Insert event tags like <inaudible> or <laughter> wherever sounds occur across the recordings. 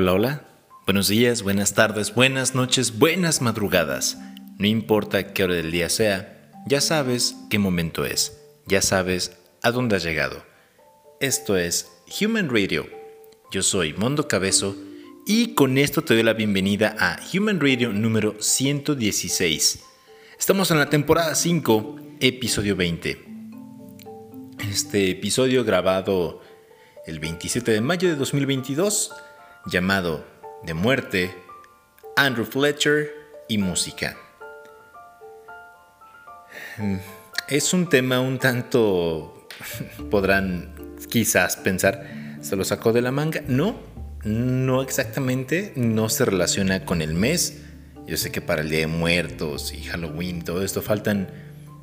Hola, hola. Buenos días, buenas tardes, buenas noches, buenas madrugadas. No importa qué hora del día sea, ya sabes qué momento es, ya sabes a dónde has llegado. Esto es Human Radio. Yo soy Mondo Cabezo y con esto te doy la bienvenida a Human Radio número 116. Estamos en la temporada 5, episodio 20. Este episodio grabado el 27 de mayo de 2022 llamado De muerte, Andrew Fletcher y música. Mm, es un tema un tanto, <laughs> podrán quizás pensar, ¿se lo sacó de la manga? No, no exactamente, no se relaciona con el mes. Yo sé que para el Día de Muertos y Halloween, todo esto faltan,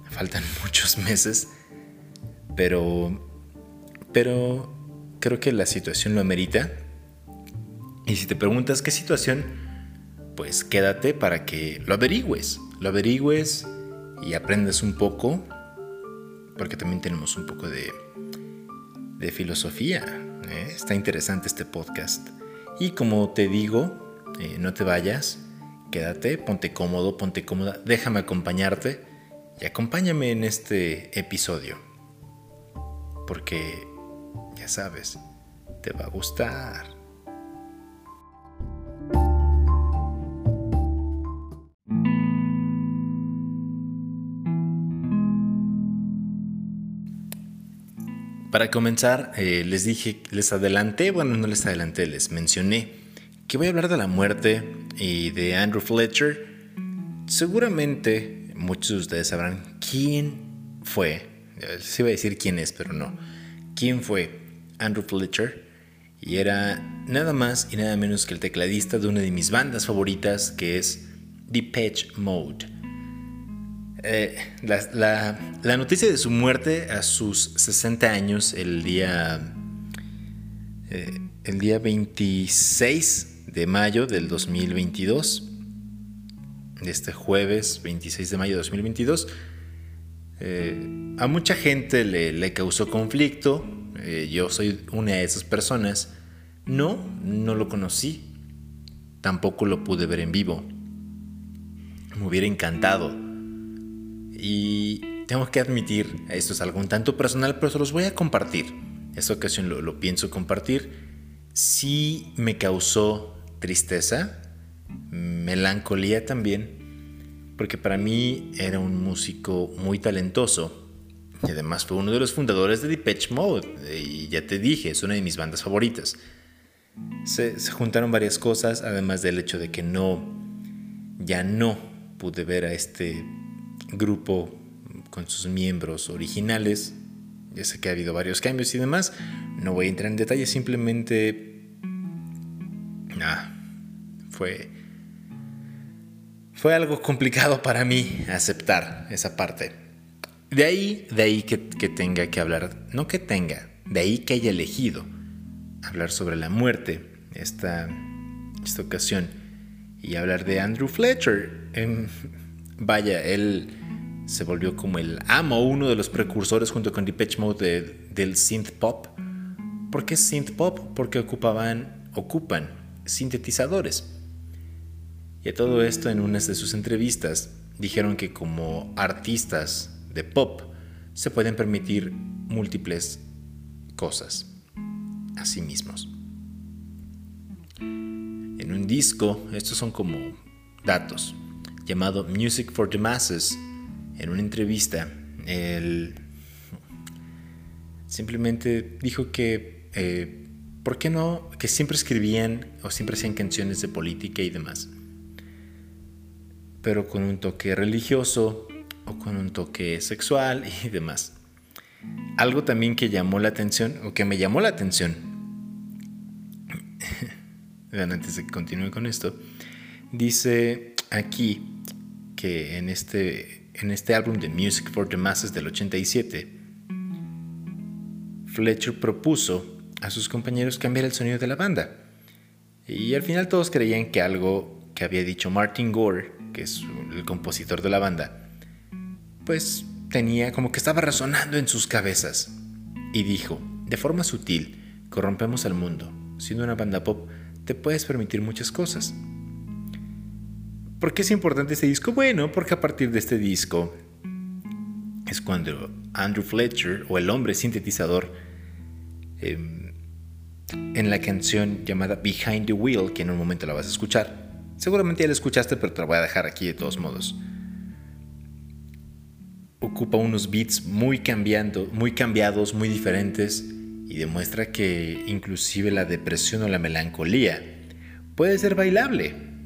faltan <laughs> muchos meses, pero, pero creo que la situación lo amerita y si te preguntas qué situación, pues quédate para que lo averigües, lo averigües y aprendas un poco, porque también tenemos un poco de, de filosofía. ¿eh? Está interesante este podcast. Y como te digo, eh, no te vayas, quédate, ponte cómodo, ponte cómoda, déjame acompañarte y acompáñame en este episodio. Porque, ya sabes, te va a gustar. Para comenzar, eh, les dije, les adelanté, bueno, no les adelanté, les mencioné que voy a hablar de la muerte y de Andrew Fletcher. Seguramente muchos de ustedes sabrán quién fue, les iba a decir quién es, pero no, quién fue Andrew Fletcher. Y era nada más y nada menos que el tecladista de una de mis bandas favoritas, que es Depeche Mode. Eh, la, noticia de su muerte a sus 60 años, el día, eh, el día 26 de mayo del 2022, este jueves 26 de mayo de 2022, eh, a mucha gente le, le causó conflicto. yo soy una de esas personas. No, no lo conocí. Tampoco lo pude ver en vivo. Me hubiera encantado y tengo que admitir, esto es algo un tanto personal, pero se los voy a compartir. Esta ocasión lo, pienso compartir. Sí me causó tristeza, melancolía también, porque para mí era un músico muy talentoso y además fue uno de los fundadores de Depeche Mode. Y ya te dije, es una de mis bandas favoritas. Se, juntaron varias cosas, además del hecho de que no, ya no pude ver a este grupo con sus miembros originales. Ya sé que ha habido varios cambios y demás. No voy a entrar en detalles, simplemente... Ah, fue... Fue algo complicado para mí aceptar esa parte. De ahí, de ahí que, que tenga que hablar, no que tenga, de ahí que haya elegido hablar sobre la muerte esta, esta ocasión y hablar de Andrew Fletcher. En, vaya, él se volvió como el amo, uno de los precursores junto con Depeche Mode del synth pop. ¿Por qué synth pop? Porque ocupaban, ocupan sintetizadores. Y a todo esto en unas de sus entrevistas dijeron que como artistas de pop se pueden permitir múltiples cosas a sí mismos. En un disco, estos son como datos, llamado Music for the Masses, en una entrevista, él simplemente dijo que, eh, ¿por qué no? Que siempre escribían o siempre hacían canciones de política y demás, pero con un toque religioso o con un toque sexual <laughs> y demás. Algo también que llamó la atención, o que me llamó la atención, <laughs> antes de que continúe con esto, dice aquí que en este, en este álbum de Music for the Masses del 87, Fletcher propuso a sus compañeros cambiar el sonido de la banda. Y al final todos creían que algo que había dicho Martin Gore, que es el compositor de la banda, pues tenía como que estaba resonando en sus cabezas. Y dijo, de forma sutil, corrompemos al mundo. Siendo una banda pop, te puedes permitir muchas cosas. ¿Por qué es importante este disco? Bueno, porque a partir de este disco es cuando Andrew Fletcher, o el hombre sintetizador, em, en la canción llamada Behind the Wheel, que en un momento la vas a escuchar, seguramente ya la escuchaste, pero te la voy a dejar aquí de todos modos. Ocupa unos beats muy cambiando, muy cambiados, muy diferentes y demuestra que inclusive la depresión o la melancolía puede ser bailable.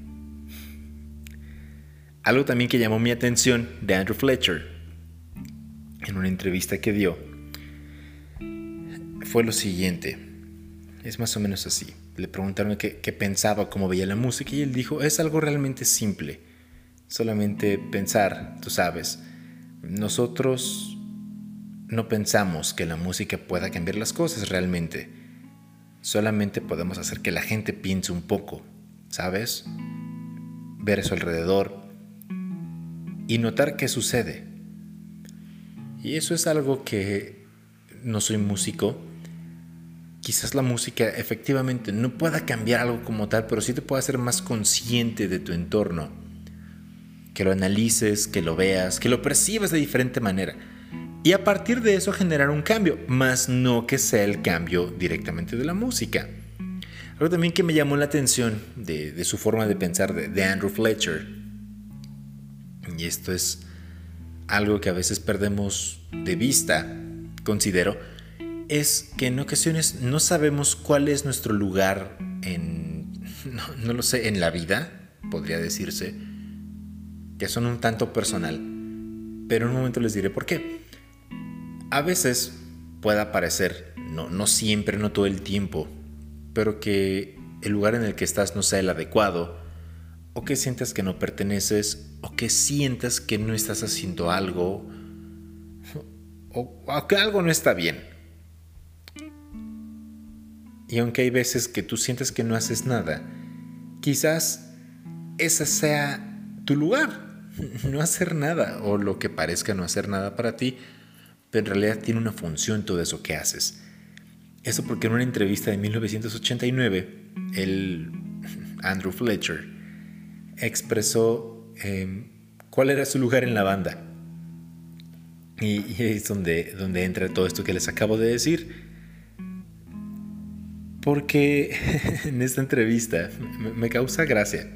Algo también que llamó mi atención de Andrew Fletcher en una entrevista que dio fue lo siguiente. Es más o menos así. Le preguntaron qué, pensaba, cómo veía la música y él dijo, es algo realmente simple. Solamente pensar, tú sabes, nosotros no pensamos que la música pueda cambiar las cosas realmente. Solamente podemos hacer que la gente piense un poco, ¿sabes? Ver a su alrededor, y notar qué sucede. Y eso es algo que no soy músico. Quizás la música efectivamente no pueda cambiar algo como tal, pero sí te puede hacer más consciente de tu entorno. Que lo analices, que lo veas, que lo percibas de diferente manera. Y a partir de eso generar un cambio, más no que sea el cambio directamente de la música. Algo también que me llamó la atención de, su forma de pensar de Andrew Fletcher y esto es algo que a veces perdemos de vista, considero, es que en ocasiones no sabemos cuál es nuestro lugar en, <laughs> no, lo sé, en la vida, podría decirse, que son un tanto personal, pero en un momento les diré por qué. A veces puede parecer, no, no siempre, no todo el tiempo, pero que el lugar en el que estás no sea el adecuado, o que sientas que no perteneces, o que sientas que no estás haciendo algo, o, que algo no está bien. Y aunque hay veces que tú sientes que no haces nada, quizás ese sea tu lugar, <laughs> no hacer nada, o lo que parezca no hacer nada para ti, pero en realidad tiene una función todo eso que haces. Eso porque en una entrevista de 1989, el <laughs> Andrew Fletcher expresó em, cuál era su lugar en la banda. Y, es donde, donde entra todo esto que les acabo de decir. Porque <laughs> en esta entrevista me, causa gracia.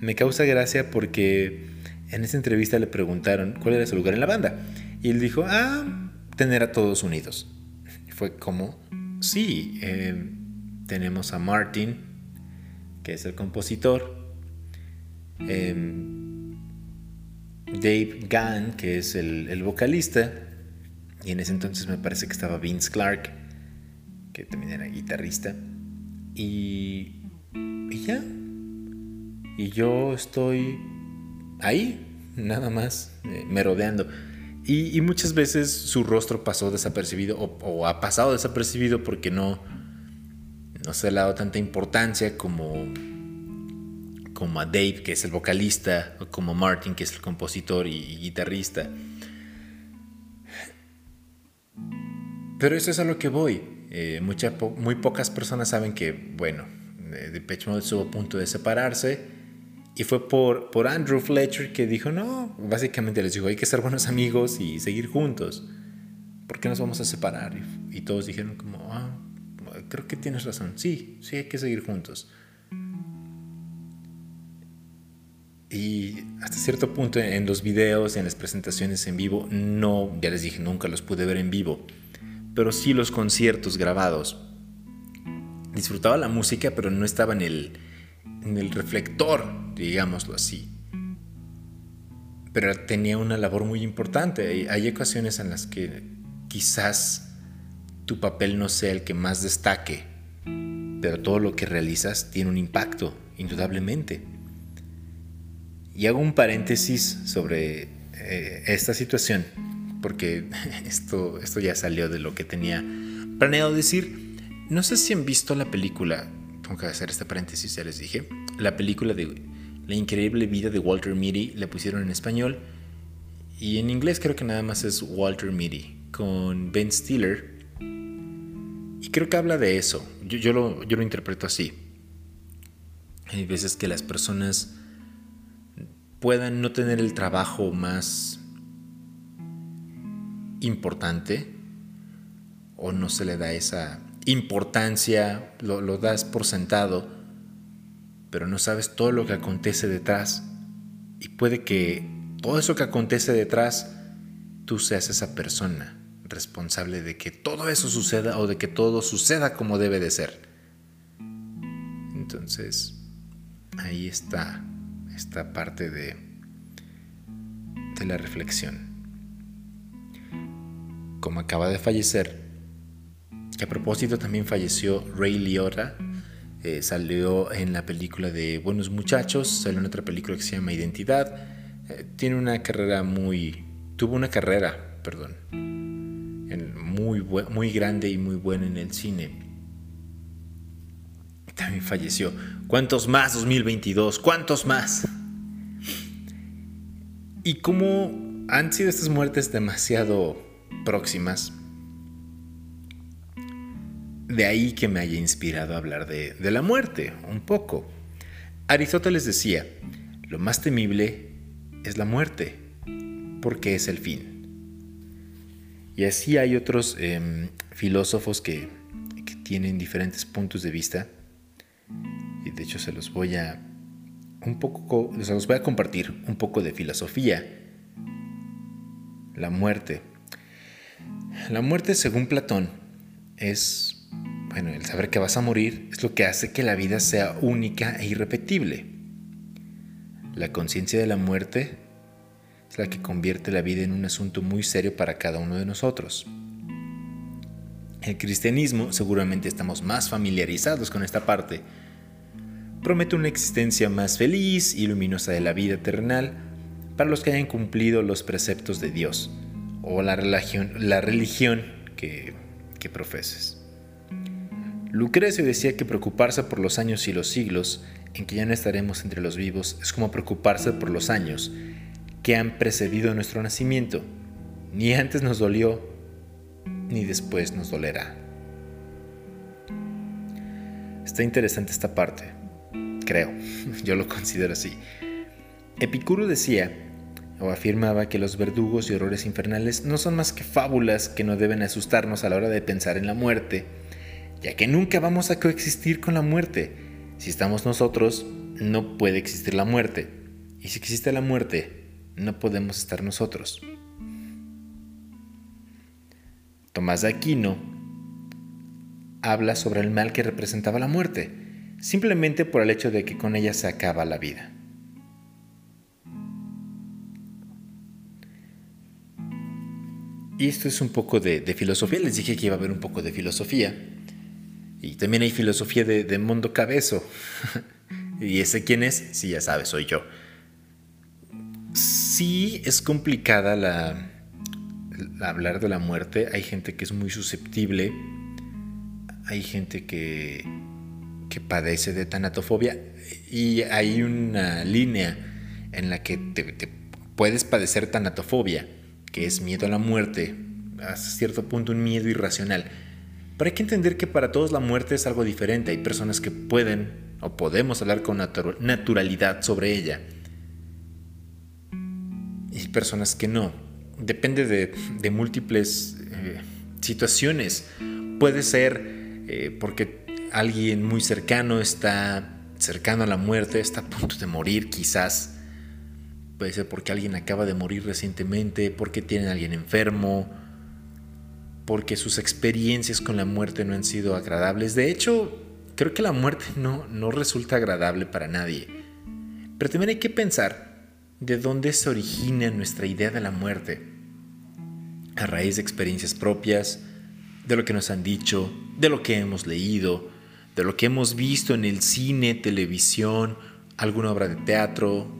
Me causa gracia porque en esta entrevista le preguntaron cuál era su lugar en la banda. Y él dijo, ah, tener a todos unidos. fue como, sí, em, tenemos a Martin, que es el compositor, Em, Dave Gunn, que es el, vocalista, y en ese entonces me parece que estaba Vince Clark, que también era guitarrista, y, ya. Y yo estoy ahí, nada más, eh, merodeando. Y, muchas veces su rostro pasó desapercibido o, o, ha pasado desapercibido porque no, no se le ha dado tanta importancia como como a Dave, que es el vocalista, o como Martin, que es el compositor y, guitarrista. Pero eso es a lo que voy. Eh, muy pocas personas saben que, bueno, Depeche Mode estuvo a punto de separarse y fue por, por Andrew Fletcher que dijo, no, básicamente les dijo, hay que ser buenos amigos y seguir juntos. ¿Por qué nos vamos a separar? Y, y todos dijeron como, ah, creo que tienes razón, sí, sí hay que seguir juntos. Y hasta cierto punto en los videos, en las presentaciones en vivo, no, ya les dije, nunca los pude ver en vivo, pero sí los conciertos grabados. Disfrutaba la música, pero no estaba en el, en el reflector, digámoslo así. Pero tenía una labor muy importante. Hay ocasiones en las que quizás tu papel no sea el que más destaque, pero todo lo que realizas tiene un impacto, indudablemente. Y hago un paréntesis sobre eh, esta situación, porque <laughs> esto, esto ya salió de lo que tenía planeado decir. No sé si han visto la película, tengo que hacer este paréntesis, ya les dije, la película de La increíble vida de Walter Mitty, la pusieron en español, y en inglés creo que nada más es Walter Mitty, con Ben Stiller. Y creo que habla de eso, yo, lo, yo lo interpreto así. Hay veces que las personas puedan no tener el trabajo más importante o no se le da esa importancia, lo, lo das por sentado, pero no sabes todo lo que acontece detrás. Y puede que todo eso que acontece detrás, tú seas esa persona responsable de que todo eso suceda o de que todo suceda como debe de ser. Entonces, ahí está esta parte de, de la reflexión. Como acaba de fallecer, a propósito también falleció Ray Liotta, eh, salió en la película de Buenos Muchachos, salió en otra película que se llama Identidad, eh, tiene una carrera muy, tuvo una carrera, perdón, muy, muy grande y muy buena en el cine. También falleció. ¿Cuántos más 2022? ¿Cuántos más? Y como han sido estas muertes demasiado próximas, de ahí que me haya inspirado a hablar de, la muerte, un poco. Aristóteles decía, lo más temible es la muerte, porque es el fin. Y así hay otros em, filósofos que, tienen diferentes puntos de vista. Y de hecho se los voy a un poco, se los voy a compartir un poco de filosofía. La muerte. La muerte, según Platón, es, bueno, el saber que vas a morir es lo que hace que la vida sea única e irrepetible. La conciencia de la muerte es la que convierte la vida en un asunto muy serio para cada uno de nosotros. El cristianismo, seguramente estamos más familiarizados con esta parte, promete una existencia más feliz y luminosa de la vida terrenal para los que hayan cumplido los preceptos de Dios o la religión, que, que profeses. Lucrecio decía que preocuparse por los años y los siglos en que ya no estaremos entre los vivos es como preocuparse por los años que han precedido nuestro nacimiento. Ni antes nos dolió, ni después nos dolerá. Está interesante esta parte, creo, <laughs> yo lo considero así. Epicuro decía, o afirmaba que los verdugos y horrores infernales no son más que fábulas que no deben asustarnos a la hora de pensar en la muerte, ya que nunca vamos a coexistir con la muerte. Si estamos nosotros, no puede existir la muerte. Y si existe la muerte, no podemos estar nosotros. Tomás de Aquino habla sobre el mal que representaba la muerte, simplemente por el hecho de que con ella se acaba la vida. Y esto es un poco de, filosofía. Les dije que iba a haber un poco de filosofía. Y también hay filosofía de, de Mundo Cabezo. <laughs> ¿Y ese quién es? Sí, ya sabes, soy yo sí es complicada la, hablar de la muerte. Hay gente que es muy susceptible. Hay gente que, que padece de tanatofobia. Y hay una línea en la que te, puedes padecer tanatofobia, que es miedo a la muerte. Hasta cierto punto un miedo irracional. Pero hay que entender que para todos la muerte es algo diferente. Hay personas que pueden o podemos hablar con naturalidad sobre ella y personas que no. Depende de, múltiples eh, situaciones. Puede ser eh, porque alguien muy cercano está cercano a la muerte, está a punto de morir quizás. Puede ser porque alguien acaba de morir recientemente, porque tiene a alguien enfermo, porque sus experiencias con la muerte no han sido agradables. De hecho, creo que la muerte no, no resulta agradable para nadie. Pero también hay que pensar de dónde se origina nuestra idea de la muerte. A raíz de experiencias propias, de lo que nos han dicho, de lo que hemos leído, de lo que hemos visto en el cine, televisión, alguna obra de teatro.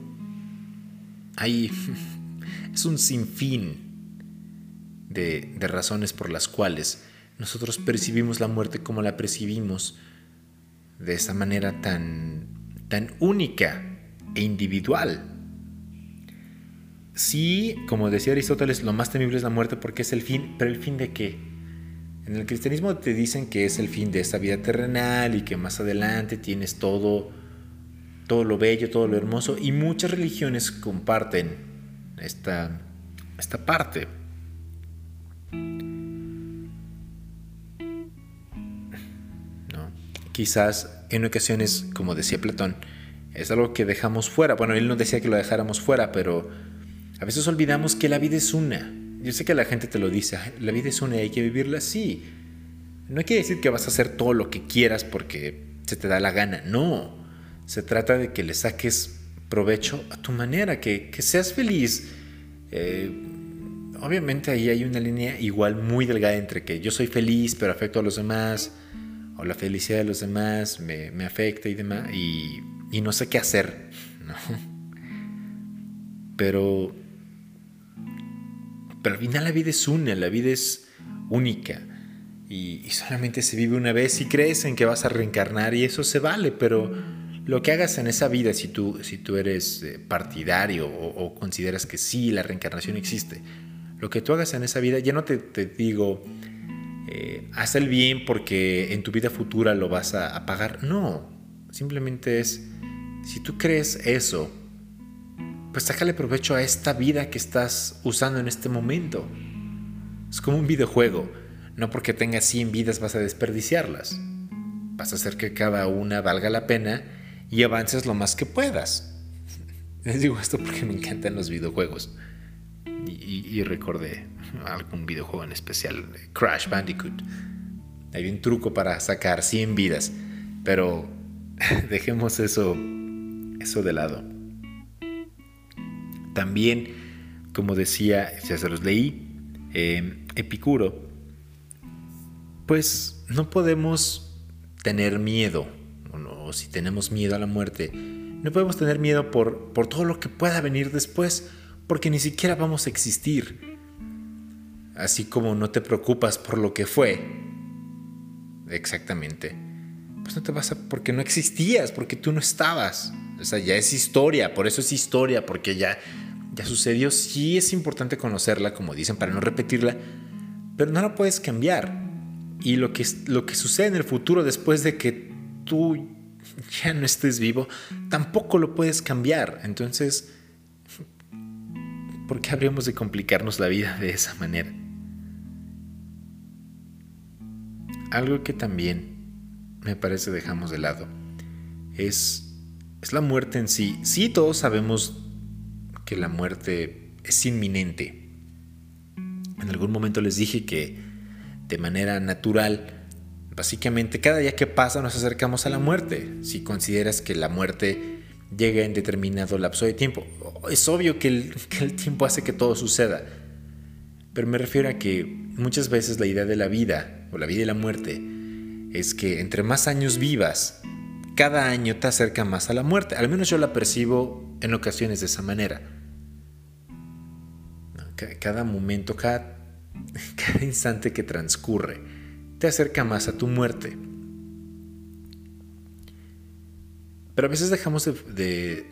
Hay <laughs> es un sinfín de, de razones por las cuales nosotros percibimos la muerte como la percibimos, de esa manera tan, tan única e individual. Sí, como decía Aristóteles, lo más temible es la muerte porque es el fin, pero el fin de qué? En el cristianismo te dicen que es el fin de esta vida terrenal y que más adelante tienes todo todo lo bello, todo lo hermoso, y muchas religiones comparten esta, esta parte. Quizás en ocasiones, como decía Platón, es algo que dejamos fuera. Bueno, él no decía que lo dejáramos fuera, pero a veces olvidamos que la vida es una. Yo sé que la gente te lo dice, la vida es una y hay que vivirla así. No quiere decir que vas a hacer todo lo que quieras porque se te da la gana, no. Se trata de que le saques provecho a tu manera, que, seas feliz. Eh, obviamente ahí hay una línea igual muy delgada entre que yo soy feliz pero afecto a los demás, o la felicidad de los demás me, afecta y demás, y, no sé qué hacer, <laughs> ¿no? Pero, pero al final la vida es una, la vida es única. Y, solamente se vive una vez y crees en que vas a reencarnar y eso se vale, pero lo que hagas en esa vida, si tú, si tú eres eh, partidario o, consideras que sí, la reencarnación existe, lo que tú hagas en esa vida, ya no te, digo, eh, haz el bien porque en tu vida futura lo vas a, pagar. No, simplemente es, si tú crees eso, pues sácale provecho a esta vida que estás usando en este momento. Es como un videojuego. No porque tengas 100 vidas vas a desperdiciarlas. Vas a hacer que cada una valga la pena y avances lo más que puedas. <laughs> Les digo esto porque me encantan los videojuegos. y recordé algún videojuego en especial, Crash Bandicoot. Hay un truco para sacar 100 vidas, pero <laughs> dejemos eso, eso de lado. También, como decía, ya se los leí, em, Epicuro, pues no podemos tener miedo, o, si tenemos miedo a la muerte, no podemos tener miedo por, por todo lo que pueda venir después, porque ni siquiera vamos a existir. Así como no te preocupas por lo que fue, exactamente, pues no te vas a, porque no existías, porque tú no estabas. O sea, ya es historia, por eso es historia, porque ya, ya sucedió. Sí es importante conocerla, como dicen, para no repetirla, pero no la puedes cambiar. Y lo que, lo que sucede en el futuro después de que tú <laughs> ya no estés vivo, tampoco lo puedes cambiar. Entonces, ¿por qué habríamos de complicarnos la vida de esa manera? algo que también me parece dejamos de lado es, es la muerte en sí. Sí, todos sabemos que la muerte es inminente. En algún momento les dije que de manera natural, básicamente cada día que pasa nos acercamos a la muerte. Si consideras que la muerte llega en determinado lapso de tiempo, es obvio que el, <laughs> que el tiempo hace que todo suceda. Pero me refiero a que muchas veces la idea de la vida o la vida y la muerte es que entre más años vivas, cada año te acerca más a la muerte. Al menos yo la percibo en ocasiones de esa manera. Cada momento, cada, <laughs> cada instante que transcurre, te acerca más a tu muerte. Pero a veces dejamos de,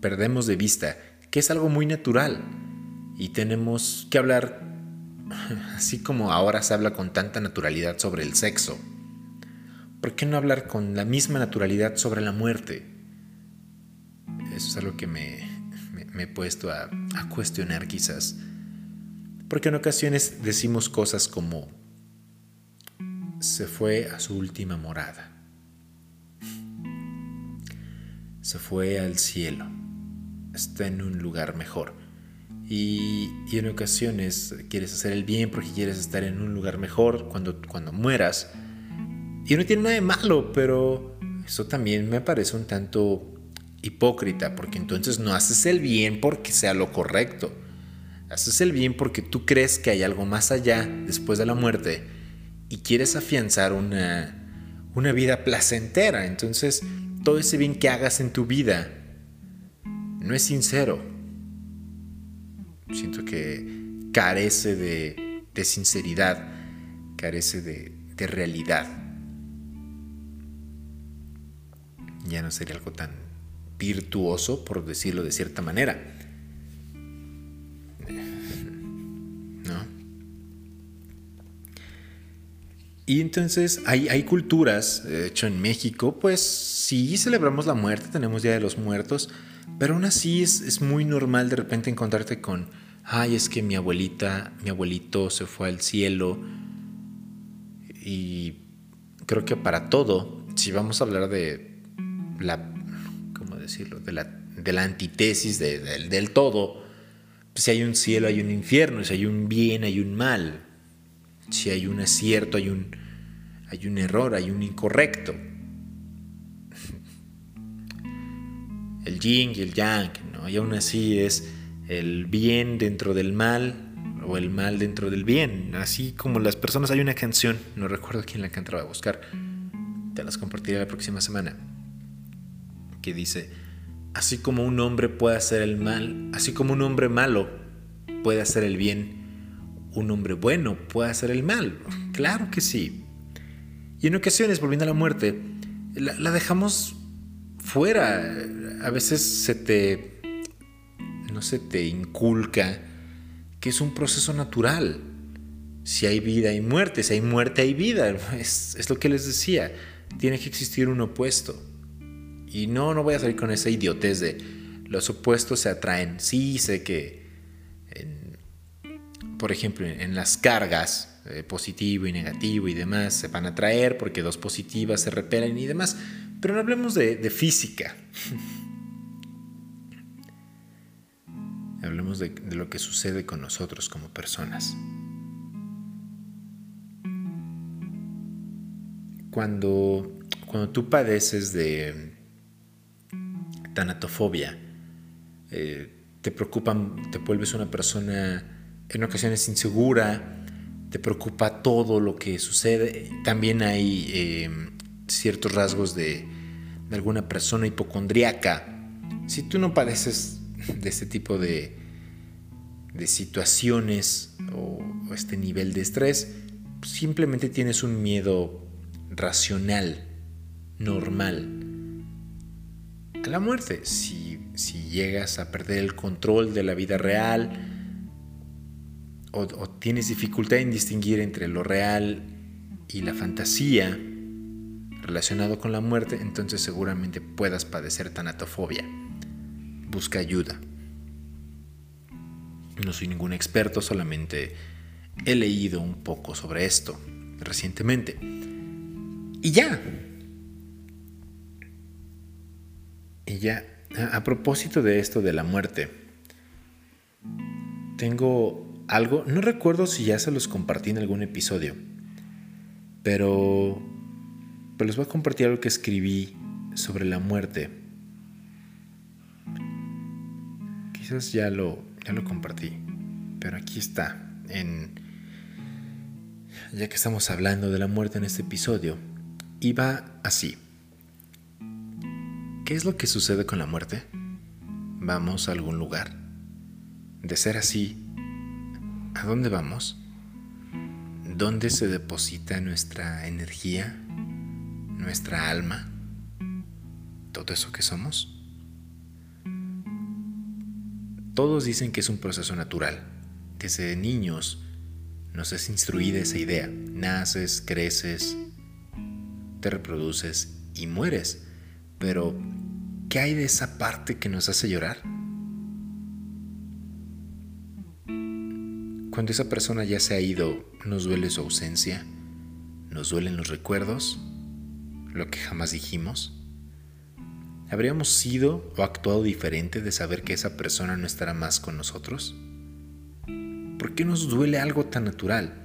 perdemos de vista que es algo muy natural y tenemos que hablar <laughs> así como ahora se habla con tanta naturalidad sobre el sexo, ¿por qué no hablar con la misma naturalidad sobre la muerte? Eso es algo que me, he puesto a, cuestionar quizás. Porque en ocasiones decimos cosas como, se fue a su última morada, se fue al cielo, está en un lugar mejor. Y, en ocasiones quieres hacer el bien porque quieres estar en un lugar mejor cuando, cuando mueras. Y no tiene nada de malo, pero eso también me parece un tanto hipócrita, porque entonces no haces el bien porque sea lo correcto. Haces el bien porque tú crees que hay algo más allá después de la muerte y quieres afianzar una, una vida placentera. Entonces, todo ese bien que hagas en tu vida no es sincero Siento que carece de, sinceridad, carece de, de realidad. Ya no sería algo tan virtuoso, por decirlo de cierta manera. <laughs> ¿No? Y entonces hay, culturas, de hecho en México, pues sí celebramos la muerte, tenemos Día de los Muertos, pero aún así es, es muy normal de repente encontrarte con, ay, es que mi abuelita, mi abuelito se fue al cielo. Y creo que para todo, si vamos a hablar de la, ¿cómo decirlo? De la, de la antítesis del todo, pues si hay un cielo, hay un infierno, si hay un bien, hay un mal si hay un acierto, hay un, hay un error, hay un incorrecto. <laughs> El yin y el yang, ¿no? Y aún así es el bien dentro del mal o el mal dentro del bien. Así como las personas, hay una canción, no recuerdo quién la cantaba, a buscar, te las compartiré la próxima semana, que dice, así como un hombre puede hacer el mal, así como un hombre malo puede hacer el bien, un hombre bueno puede hacer el mal. Claro que sí. Y en ocasiones, volviendo a la muerte, la, dejamos fuera. A veces se te, no se te inculca que es un proceso natural. Si hay vida hay muerte, si hay muerte hay vida. <laughs> Es, es lo que les decía. Tiene que existir un opuesto. Y no, no voy a salir con esa idiotez de los opuestos se atraen. Sí, sé que por ejemplo, en las cargas, eh, positivo y negativo y demás, se van a traer porque dos positivas se repelen y demás. Pero no hablemos de, física. <laughs> hablemos de, lo que sucede con nosotros como personas. Cuando, cuando tú padeces de tanatofobia, eh, te preocupan, te vuelves una persona en ocasiones insegura, te preocupa todo lo que sucede. También hay eh, ciertos rasgos de, alguna persona hipocondriaca. Si tú no padeces de este tipo de, de situaciones o, este nivel de estrés, simplemente tienes un miedo racional, normal la muerte. Si, si llegas a perder el control de la vida real, o, tienes dificultad en distinguir entre lo real y la fantasía relacionado con la muerte, entonces seguramente puedas padecer tanatofobia. Busca ayuda. No soy ningún experto, solamente he leído un poco sobre esto recientemente. Y ya. Y ya, a propósito de esto de la muerte, tengo algo, no recuerdo si ya se los compartí en algún episodio, pero, pero les voy a compartir algo que escribí sobre la muerte. Quizás ya lo, ya lo compartí, pero aquí está, en, ya que estamos hablando de la muerte en este episodio, y va así. ¿Qué es lo que sucede con la muerte? Vamos a algún lugar. De ser así, ¿A dónde vamos? ¿Dónde se deposita nuestra energía, nuestra alma, todo eso que somos? Todos dicen que es un proceso natural. Desde niños nos es instruida esa idea. Naces, creces, te reproduces y mueres. Pero, ¿qué hay de esa parte que nos hace llorar? Cuando esa persona ya se ha ido, nos duele su ausencia, nos duelen los recuerdos, lo que jamás dijimos. ¿Habríamos sido o actuado diferente de saber que esa persona no estará más con nosotros? ¿Por qué nos duele algo tan natural?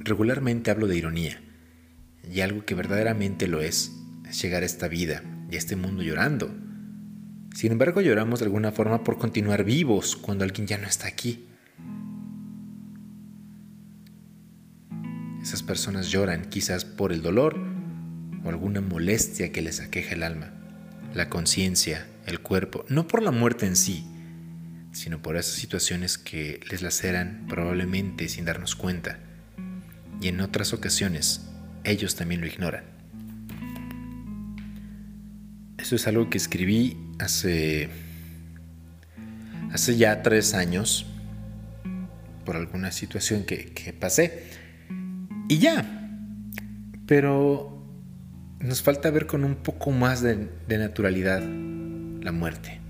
Regularmente hablo de ironía, y algo que verdaderamente lo es, es llegar a esta vida y a este mundo llorando sin embargo, lloramos de alguna forma por continuar vivos cuando alguien ya no está aquí. Esas personas lloran quizás por el dolor o alguna molestia que les aqueja el alma, la conciencia, el cuerpo, no por la muerte en sí, sino por esas situaciones que les laceran probablemente sin darnos cuenta. Y en otras ocasiones, ellos también lo ignoran. Eso es algo que escribí hace, hace ya tres años, por alguna situación que, pasé. Y ya. Pero nos falta ver con un poco más de, de naturalidad la muerte.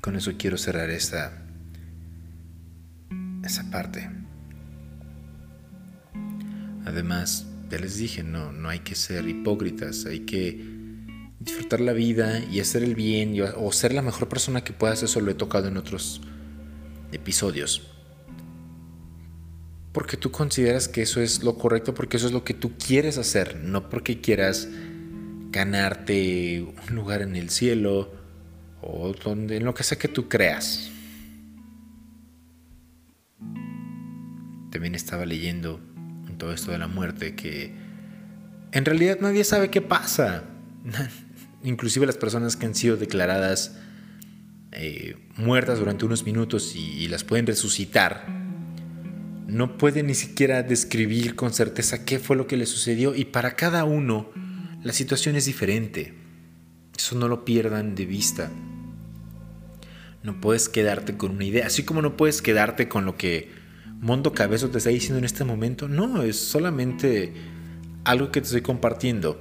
Con eso quiero cerrar esa, esa parte. Además, ya les dije, no, no hay que ser hipócritas, hay que disfrutar la vida y hacer el bien o ser la mejor persona que puedas. Eso lo he tocado en otros episodios. Porque tú consideras que eso es lo correcto, porque eso es lo que tú quieres hacer, no porque quieras ganarte un lugar en el cielo o donde, en lo que sea que tú creas. También estaba leyendo en todo esto de la muerte que en realidad nadie sabe qué pasa. <laughs> Inclusive las personas que han sido declaradas eh, muertas durante unos minutos y, las pueden resucitar, no pueden ni siquiera describir con certeza qué fue lo que le sucedió y para cada uno la situación es diferente. Eso no lo pierdan de vista. No puedes quedarte con una idea, así como no puedes quedarte con lo que Mondo Cabezo te está diciendo en este momento. No, es solamente algo que te estoy compartiendo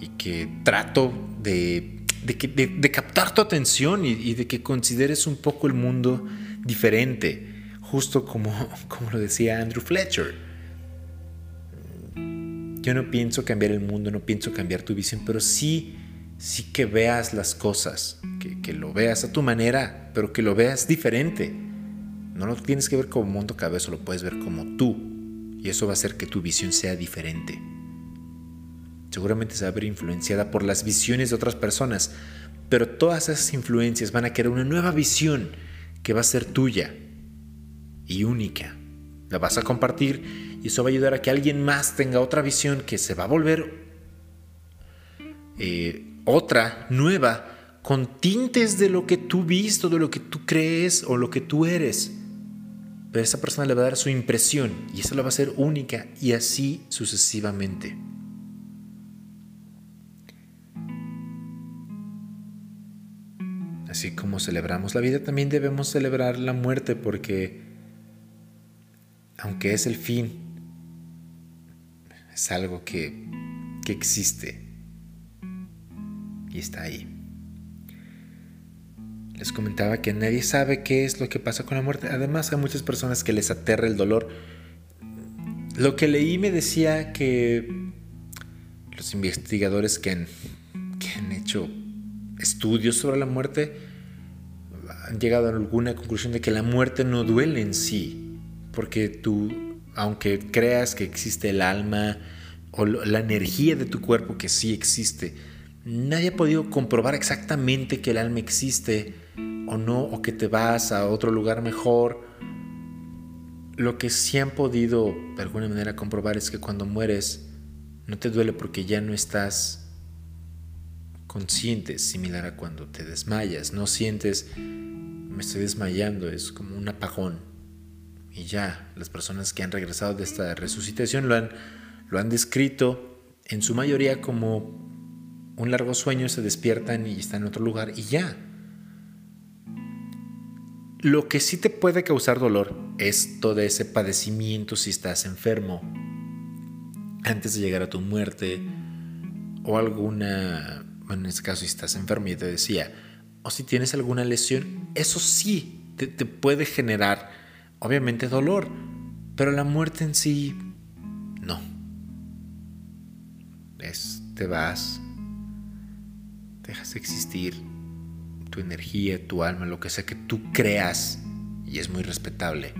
y que trato de, de, captar tu atención y, y, de que consideres un poco el mundo diferente, justo como, <laughs> como lo decía Andrew Fletcher. Yo no pienso cambiar el mundo, no pienso cambiar tu visión, pero sí, sí que veas las cosas, que, que lo veas a tu manera, pero que lo veas diferente. No lo tienes que ver como mundo cabeza, lo puedes ver como tú. Y eso va a hacer que tu visión sea diferente. Seguramente se va a ver influenciada por las visiones de otras personas, pero todas esas influencias van a crear una nueva visión que va a ser tuya y única. La vas a compartir y eso va a ayudar a que alguien más tenga otra visión que se va a volver eh, otra, nueva, con tintes de lo que tú visto, de lo que tú crees o lo que tú eres. Esa persona le va a dar su impresión y esa la va a ser única y así sucesivamente. Así como celebramos la vida, también debemos celebrar la muerte porque, aunque es el fin, es algo que, que existe y está ahí. Les comentaba que nadie sabe qué es lo que pasa con la muerte. Además, hay muchas personas que les aterra el dolor. Lo que leí me decía que los investigadores que han, que han hecho estudios sobre la muerte han llegado a alguna conclusión de que la muerte no duele en sí, porque tú aunque creas que existe el alma o la energía de tu cuerpo que sí existe, nadie ha podido comprobar exactamente que el alma existe o no, o que te vas a otro lugar mejor. Lo que sí han podido de alguna manera comprobar es que cuando mueres no te duele porque ya no estás consciente, similar a cuando te desmayas, no sientes me estoy desmayando, es como un apagón y ya, las personas que han regresado de esta resucitación lo han, lo han descrito en su mayoría como un largo sueño, se despiertan y están en otro lugar y ya. Lo que sí te puede causar dolor es todo ese padecimiento si estás enfermo antes de llegar a tu muerte o alguna, bueno, en este caso si estás enfermo, ya te decía, o si tienes alguna lesión, eso sí te, te puede generar obviamente dolor, pero la muerte en sí, no. Es, te vas, dejas de existir, tu energía, tu alma, lo que sea que tú creas, y es muy respetable,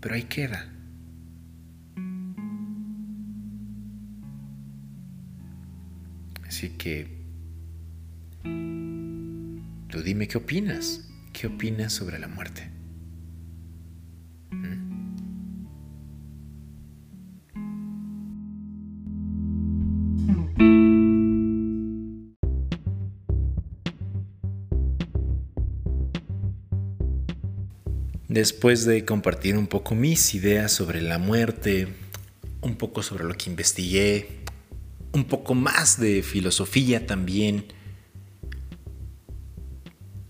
pero ahí queda. Así que, tú dime qué opinas, qué opinas sobre la muerte. Después de compartir un poco mis ideas sobre la muerte, un poco sobre lo que investigué, un poco más de filosofía también,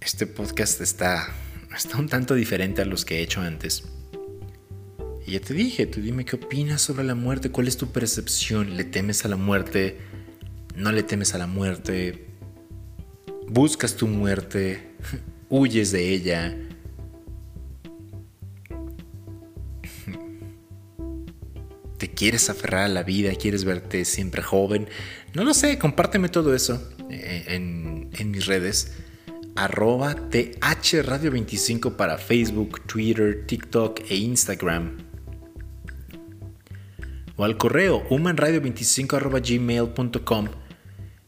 este podcast está, está un tanto diferente a los que he hecho antes. Y ya te dije, tú dime qué opinas sobre la muerte, cuál es tu percepción, ¿le temes a la muerte? ¿No le temes a la muerte? ¿Buscas tu muerte? <laughs> ¿Huyes de ella? Quieres aferrar a la vida? ¿Quieres verte siempre joven? No lo sé, compárteme todo eso eh, en, mis redes arroba thradio25 para Facebook, Twitter, TikTok e Instagram. O al correo humanradio25 arroba gmail.com.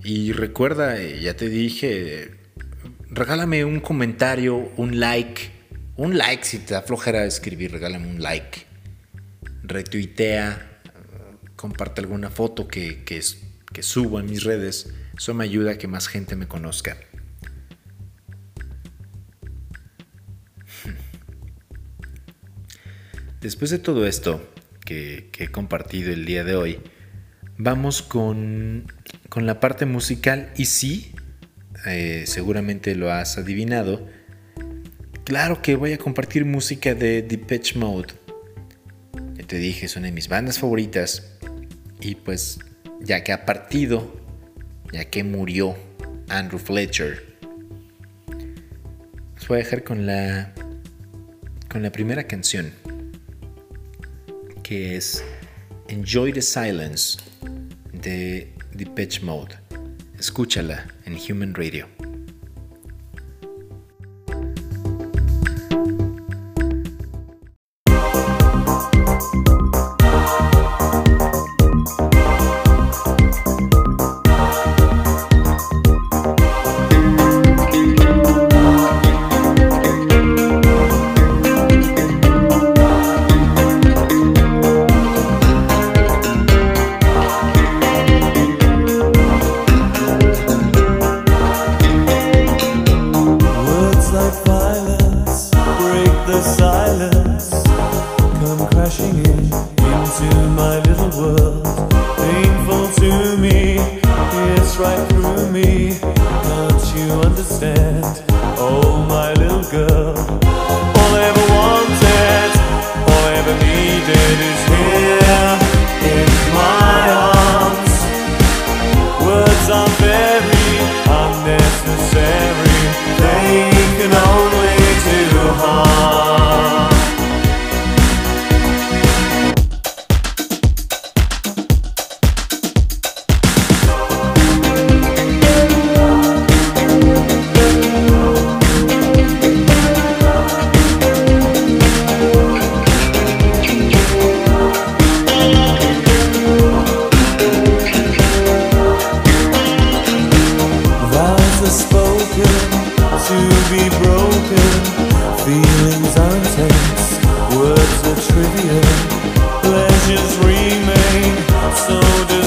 Y recuerda, eh, ya te dije, regálame un comentario, un like. Un like si te da flojera escribir, regálame un like. Retuitea, comparte alguna foto que, que, subo en mis redes. Eso me ayuda a que más gente me conozca. Después de todo esto que, he compartido el día de hoy, vamos con, la parte musical y sí, eh, seguramente lo has adivinado, claro que voy a compartir música de Depeche Mode. Ya te dije, es una de mis bandas favoritas y pues ya que ha partido, ya que murió Andrew Fletcher, os voy a dejar con la, con la primera canción que es Enjoy the Silence de Pitch Mode. Escúchala en Human Radio. Words are trivial, pleasures remain so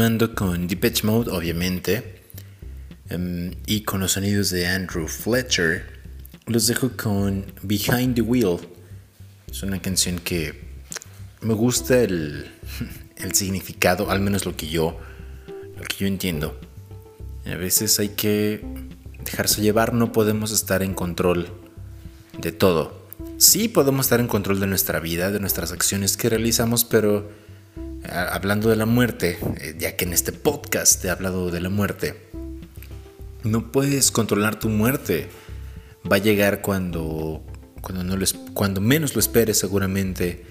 Continuando con Depeche Mode, obviamente, em, y con los sonidos de Andrew Fletcher, los dejo con Behind the Wheel. Es una canción que me gusta el, <laughs> el significado, al menos lo que yo, lo que yo entiendo. A veces hay que dejarse llevar, no podemos estar en control de todo. Sí podemos estar en control de nuestra vida, de nuestras acciones que realizamos, pero hablando de la muerte, eh, ya que en este podcast he hablado de la muerte, no puedes controlar tu muerte. Va a llegar cuando, cuando, cuando menos lo esperes seguramente.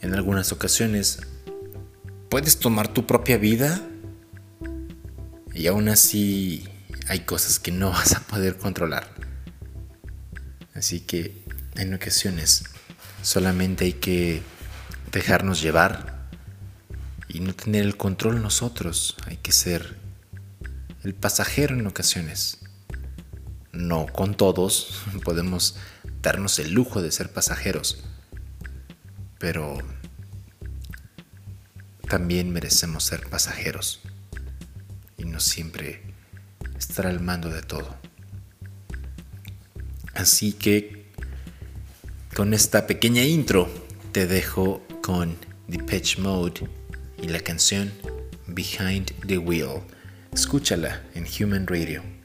En algunas ocasiones, puedes tomar tu propia vida y aún así hay cosas que no <laughs> vas a poder controlar. Así que en ocasiones solamente hay que dejarnos llevar y no tener el control nosotros. Hay que ser el pasajero en ocasiones. No con todos <laughs> podemos darnos el lujo de ser pasajeros, pero también merecemos ser pasajeros y no siempre estar al mando de todo. Así que con esta pequeña intro te dejo con Depeche Mode la canción Behind the Wheel. Escúchala en Human Radio.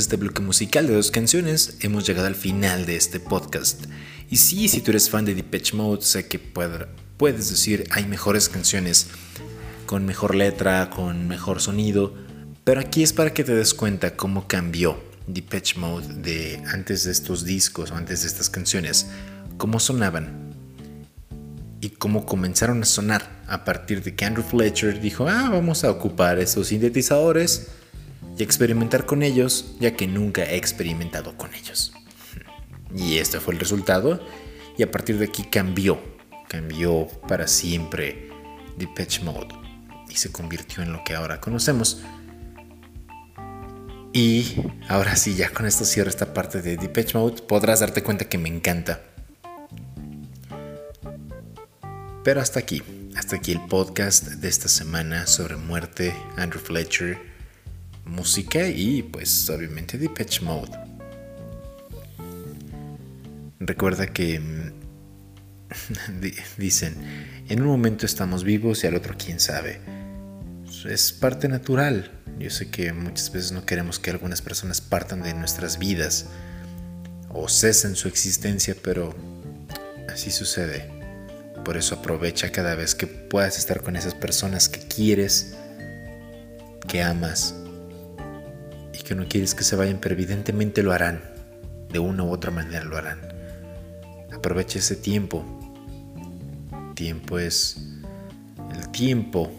De este bloque musical de dos canciones, hemos llegado al final de este podcast. Y sí, si tú eres fan de Depeche Mode, sé que puedes decir hay mejores canciones con mejor letra, con mejor sonido, pero aquí es para que te des cuenta cómo cambió Depeche Mode de antes de estos discos o antes de estas canciones, cómo sonaban y cómo comenzaron a sonar a partir de que Andrew Fletcher dijo, ah, vamos a ocupar esos sintetizadores y experimentar con ellos, ya que nunca he experimentado con ellos. Y este fue el resultado, y a partir de aquí cambió, cambió para siempre Depeche Mode y se convirtió en lo que ahora conocemos. Y ahora sí, ya con esto cierro esta parte de Depeche Mode, podrás darte cuenta que me encanta. Pero hasta aquí, hasta aquí el podcast de esta semana sobre muerte, Andrew Fletcher, música y pues obviamente Depeche Mode. Recuerda que mm, <laughs> dicen, en un momento estamos vivos y al otro quién sabe. Es parte natural. Yo sé que muchas veces no queremos que algunas personas partan de nuestras vidas o cesen su existencia, pero así sucede. Por eso aprovecha cada vez que puedas estar con esas personas que quieres, que amas y que no quieres que se vayan, pero evidentemente lo harán. De una u otra manera lo harán. Aprovecha ese tiempo. Tiempo es el tiempo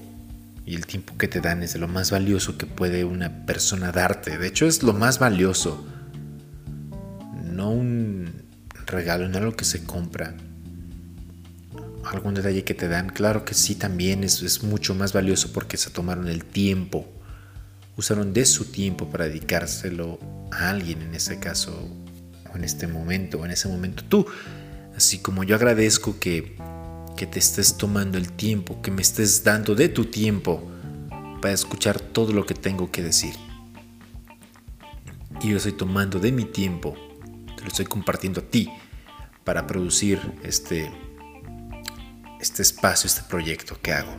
y el tiempo que te dan es de lo más valioso que puede una persona darte. De hecho, es lo más valioso. No un regalo, no algo que se compra. Algún detalle que te dan, claro que sí, también es, es mucho más valioso porque se tomaron el tiempo. Usaron de su tiempo para dedicárselo a alguien en ese caso, o en este momento, o en ese momento tú. Así como yo agradezco que que te estés tomando el tiempo, que me estés dando de tu tiempo para escuchar todo lo que tengo que decir. Y yo estoy tomando de mi tiempo, te lo estoy compartiendo a ti para producir este, este espacio, este proyecto que hago.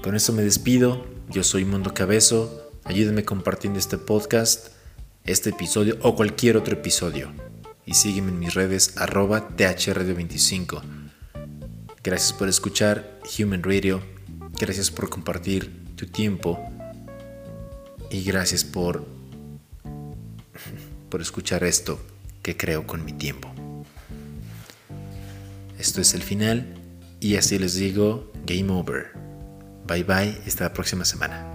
Con esto me despido, yo soy Mundo Cabezo, ayúdenme compartiendo este podcast, este episodio o cualquier otro episodio y sígueme en mis redes arroba THRadio25. Gracias por escuchar Human Radio, gracias por compartir tu tiempo y gracias por, por escuchar esto que creo con mi tiempo. Esto es el final y así les digo, game over. Bye bye, hasta la próxima semana.